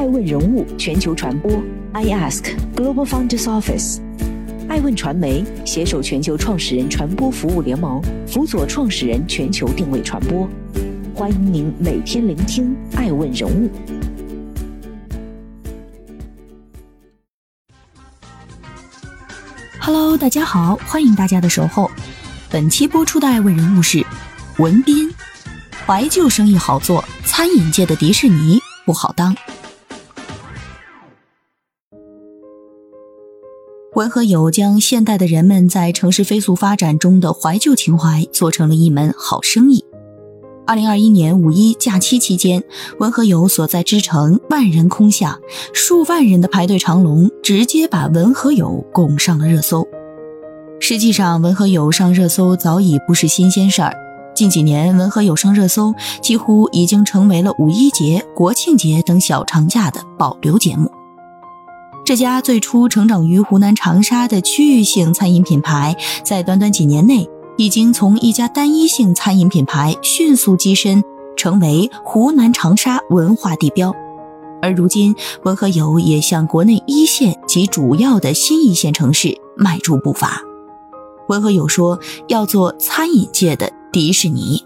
爱问人物全球传播，I Ask Global Founders Office，爱问传媒携手全球创始人传播服务联盟，辅佐创始人全球定位传播。欢迎您每天聆听爱问人物。Hello，大家好，欢迎大家的守候。本期播出的爱问人物是文斌，怀旧生意好做，餐饮界的迪士尼不好当。文和友将现代的人们在城市飞速发展中的怀旧情怀做成了一门好生意。二零二一年五一假期期间，文和友所在之城万人空巷，数万人的排队长龙，直接把文和友拱上了热搜。实际上，文和友上热搜早已不是新鲜事儿。近几年，文和友上热搜几乎已经成为了五一节、国庆节等小长假的保留节目。这家最初成长于湖南长沙的区域性餐饮品牌，在短短几年内，已经从一家单一性餐饮品牌迅速跻身，成为湖南长沙文化地标。而如今，文和友也向国内一线及主要的新一线城市迈出步伐。文和友说要做餐饮界的迪士尼。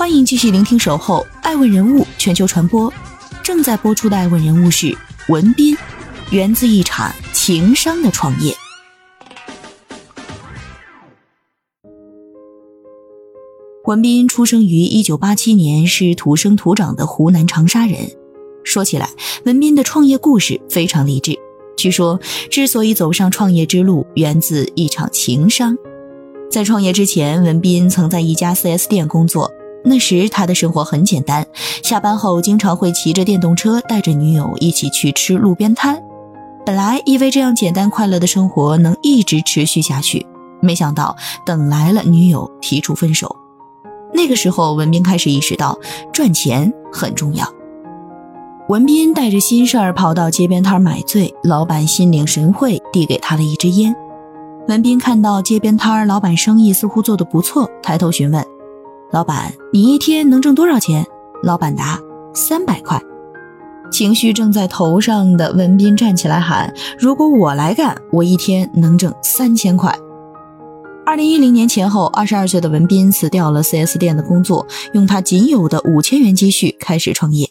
欢迎继续聆听《守候爱问人物全球传播》，正在播出的爱问人物是文斌，源自一场情商的创业。文斌出生于一九八七年，是土生土长的湖南长沙人。说起来，文斌的创业故事非常励志。据说，之所以走上创业之路，源自一场情商。在创业之前，文斌曾在一家 4S 店工作。那时他的生活很简单，下班后经常会骑着电动车带着女友一起去吃路边摊。本来以为这样简单快乐的生活能一直持续下去，没想到等来了女友提出分手。那个时候，文斌开始意识到赚钱很重要。文斌带着心事儿跑到街边摊买醉，老板心领神会，递给他了一支烟。文斌看到街边摊老板生意似乎做得不错，抬头询问。老板，你一天能挣多少钱？老板答：三百块。情绪正在头上的文斌站起来喊：“如果我来干，我一天能挣三千块。”二零一零年前后，二十二岁的文斌辞掉了 4S 店的工作，用他仅有的五千元积蓄开始创业。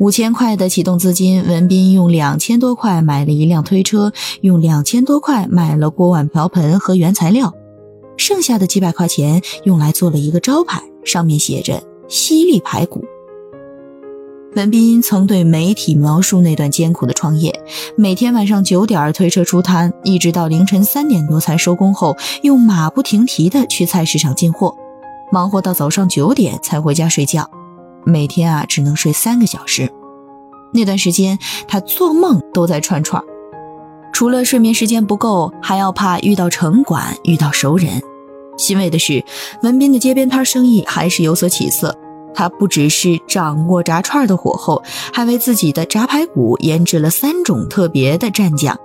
五千块的启动资金，文斌用两千多块买了一辆推车，用两千多块买了锅碗瓢盆和原材料。剩下的几百块钱用来做了一个招牌，上面写着“犀利排骨”。文斌曾对媒体描述那段艰苦的创业：每天晚上九点推车出摊，一直到凌晨三点多才收工后，又马不停蹄地去菜市场进货，忙活到早上九点才回家睡觉。每天啊，只能睡三个小时。那段时间，他做梦都在串串，除了睡眠时间不够，还要怕遇到城管、遇到熟人。欣慰的是，文斌的街边摊生意还是有所起色。他不只是掌握炸串的火候，还为自己的炸排骨研制了三种特别的蘸酱，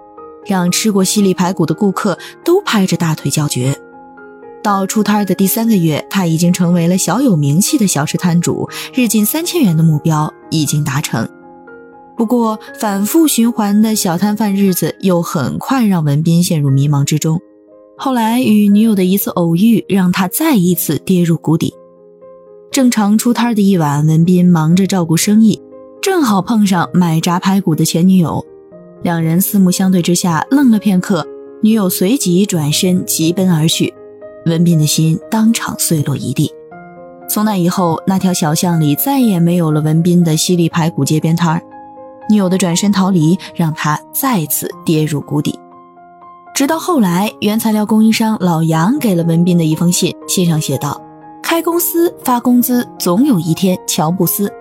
让吃过犀利排骨的顾客都拍着大腿叫绝。到出摊的第三个月，他已经成为了小有名气的小吃摊主，日进三千元的目标已经达成。不过，反复循环的小摊贩日子又很快让文斌陷入迷茫之中。后来与女友的一次偶遇，让他再一次跌入谷底。正常出摊的一晚，文斌忙着照顾生意，正好碰上买炸排骨的前女友，两人四目相对之下愣了片刻，女友随即转身疾奔而去，文斌的心当场碎落一地。从那以后，那条小巷里再也没有了文斌的犀利排骨街边摊儿，女友的转身逃离，让他再次跌入谷底。直到后来，原材料供应商老杨给了文斌的一封信，信上写道：“开公司发工资，总有一天乔布斯。”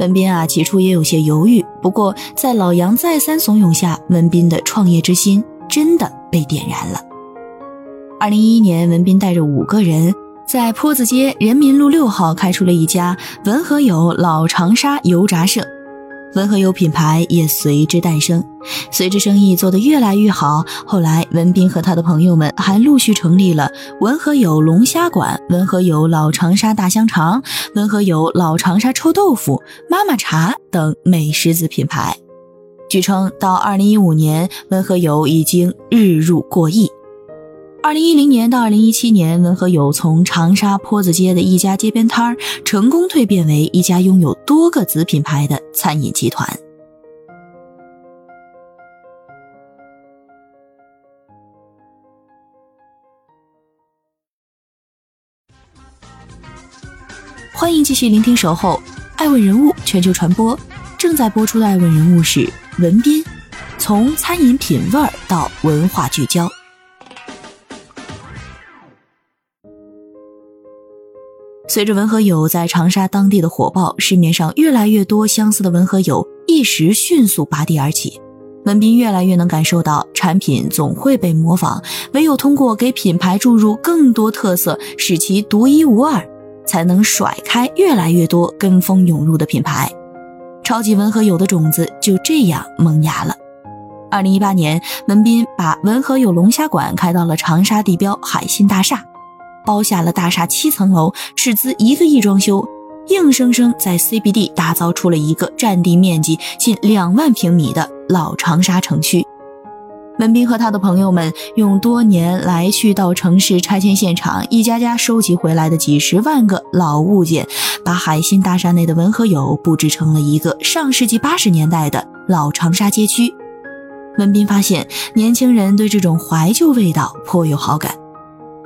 文斌啊，起初也有些犹豫，不过在老杨再三怂恿下，文斌的创业之心真的被点燃了。二零一一年，文斌带着五个人在坡子街人民路六号开出了一家文和友老长沙油炸社。文和友品牌也随之诞生。随着生意做得越来越好，后来文斌和他的朋友们还陆续成立了文和友龙虾馆、文和友老长沙大香肠、文和友老长沙臭豆腐、妈妈茶等美食子品牌。据称，到二零一五年，文和友已经日入过亿。二零一零年到二零一七年，文和友从长沙坡子街的一家街边摊儿，成功蜕变为一家拥有多个子品牌的餐饮集团。欢迎继续聆听《守候爱问人物全球传播》，正在播出的爱问人物是文斌，从餐饮品味到文化聚焦。随着文和友在长沙当地的火爆，市面上越来越多相似的文和友一时迅速拔地而起。文斌越来越能感受到，产品总会被模仿，唯有通过给品牌注入更多特色，使其独一无二，才能甩开越来越多跟风涌入的品牌。超级文和友的种子就这样萌芽了。二零一八年，文斌把文和友龙虾馆开到了长沙地标海信大厦。包下了大厦七层楼，斥资一个亿装修，硬生生在 CBD 打造出了一个占地面积近两万平米的老长沙城区。文斌和他的朋友们用多年来去到城市拆迁现场，一家家收集回来的几十万个老物件，把海信大厦内的文和友布置成了一个上世纪八十年代的老长沙街区。文斌发现，年轻人对这种怀旧味道颇有好感。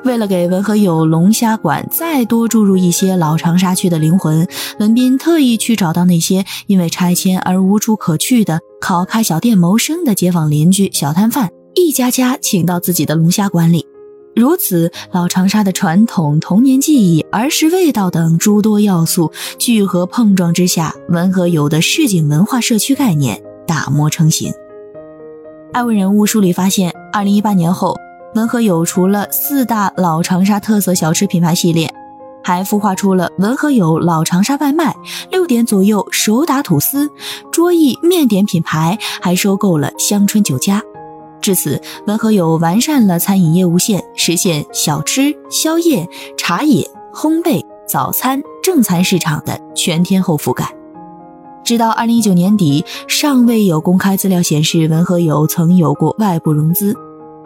为了给文和友龙虾馆再多注入一些老长沙区的灵魂，文斌特意去找到那些因为拆迁而无处可去的、靠开小店谋生的街坊邻居、小摊贩，一家家请到自己的龙虾馆里。如此，老长沙的传统、童年记忆、儿时味道等诸多要素聚合碰撞之下，文和友的市井文化社区概念打磨成型。爱问人物梳理发现，二零一八年后。文和友除了四大老长沙特色小吃品牌系列，还孵化出了文和友老长沙外卖、六点左右手打吐司、桌艺面点品牌，还收购了香椿酒家。至此，文和友完善了餐饮业务线，实现小吃、宵夜、茶饮、烘焙、早餐、正餐市场的全天候覆盖。直到二零一九年底，尚未有公开资料显示文和友曾有过外部融资。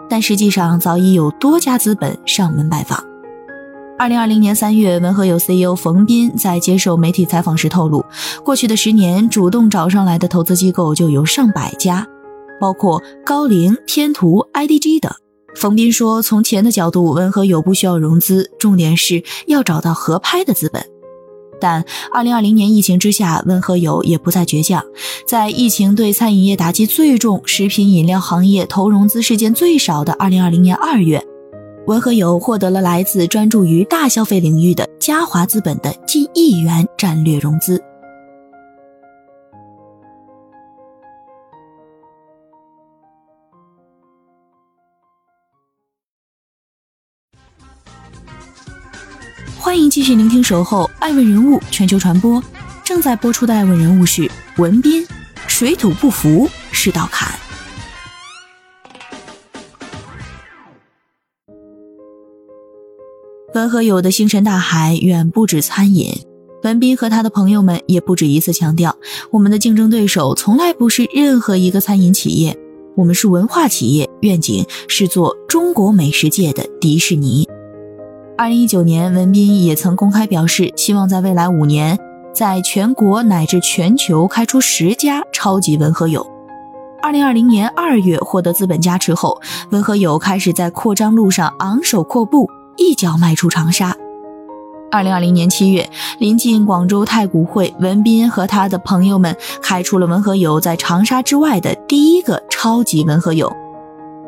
但实际上早已有多家资本上门拜访。二零二零年三月，文和友 CEO 冯斌在接受媒体采访时透露，过去的十年主动找上来的投资机构就有上百家，包括高瓴、天图、IDG 等。冯斌说，从钱的角度，文和友不需要融资，重点是要找到合拍的资本。但二零二零年疫情之下，文和友也不再倔强。在疫情对餐饮业打击最重、食品饮料行业投融资事件最少的二零二零年二月，文和友获得了来自专注于大消费领域的嘉华资本的近亿元战略融资。欢迎继续聆听《守候爱问人物全球传播》，正在播出的爱问人物是文斌。水土不服是道坎。文和友的星辰大海远不止餐饮，文斌和他的朋友们也不止一次强调，我们的竞争对手从来不是任何一个餐饮企业，我们是文化企业，愿景是做中国美食界的迪士尼。二零一九年，文斌也曾公开表示，希望在未来五年，在全国乃至全球开出十家超级文和友。二零二零年二月获得资本加持后，文和友开始在扩张路上昂首阔步，一脚迈出长沙。二零二零年七月，临近广州太古汇，文斌和他的朋友们开出了文和友在长沙之外的第一个超级文和友。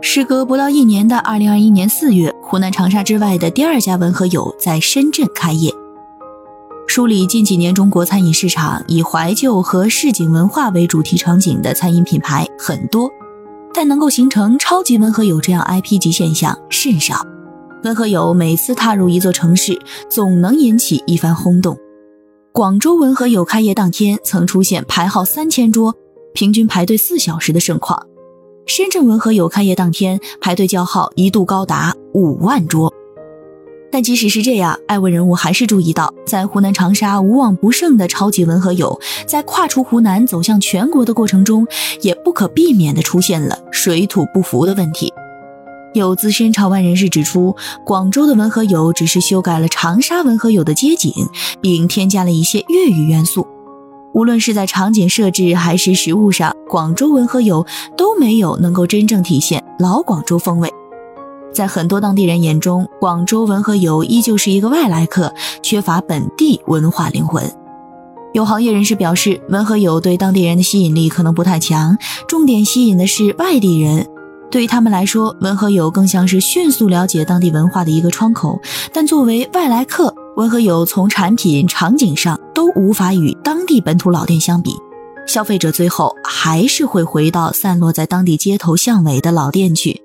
时隔不到一年的二零二一年四月，湖南长沙之外的第二家文和友在深圳开业。梳理近几年中国餐饮市场以怀旧和市井文化为主题场景的餐饮品牌很多，但能够形成超级文和友这样 IP 级现象甚少。文和友每次踏入一座城市，总能引起一番轰动。广州文和友开业当天曾出现排号三千桌，平均排队四小时的盛况。深圳文和友开业当天排队叫号一度高达五万桌。但即使是这样，爱问人物还是注意到，在湖南长沙无往不胜的超级文和友，在跨出湖南走向全国的过程中，也不可避免地出现了水土不服的问题。有资深潮玩人士指出，广州的文和友只是修改了长沙文和友的街景，并添加了一些粤语元素。无论是在场景设置还是实物上，广州文和友都没有能够真正体现老广州风味。在很多当地人眼中，广州文和友依旧是一个外来客，缺乏本地文化灵魂。有行业人士表示，文和友对当地人的吸引力可能不太强，重点吸引的是外地人。对于他们来说，文和友更像是迅速了解当地文化的一个窗口。但作为外来客，文和友从产品、场景上都无法与当地本土老店相比。消费者最后还是会回到散落在当地街头巷尾的老店去，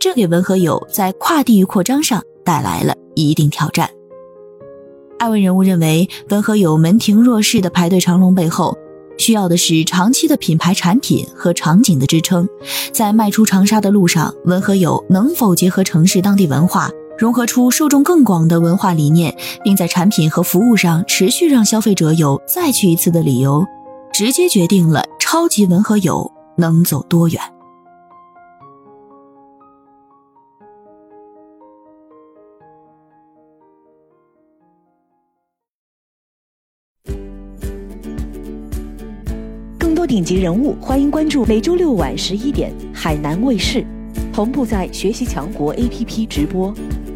这给文和友在跨地域扩张上带来了一定挑战。艾问人物认为，文和友门庭若市的排队长龙背后。需要的是长期的品牌产品和场景的支撑，在迈出长沙的路上，文和友能否结合城市当地文化，融合出受众更广的文化理念，并在产品和服务上持续让消费者有再去一次的理由，直接决定了超级文和友能走多远。更多顶级人物，欢迎关注每周六晚十一点海南卫视，同步在学习强国 APP 直播。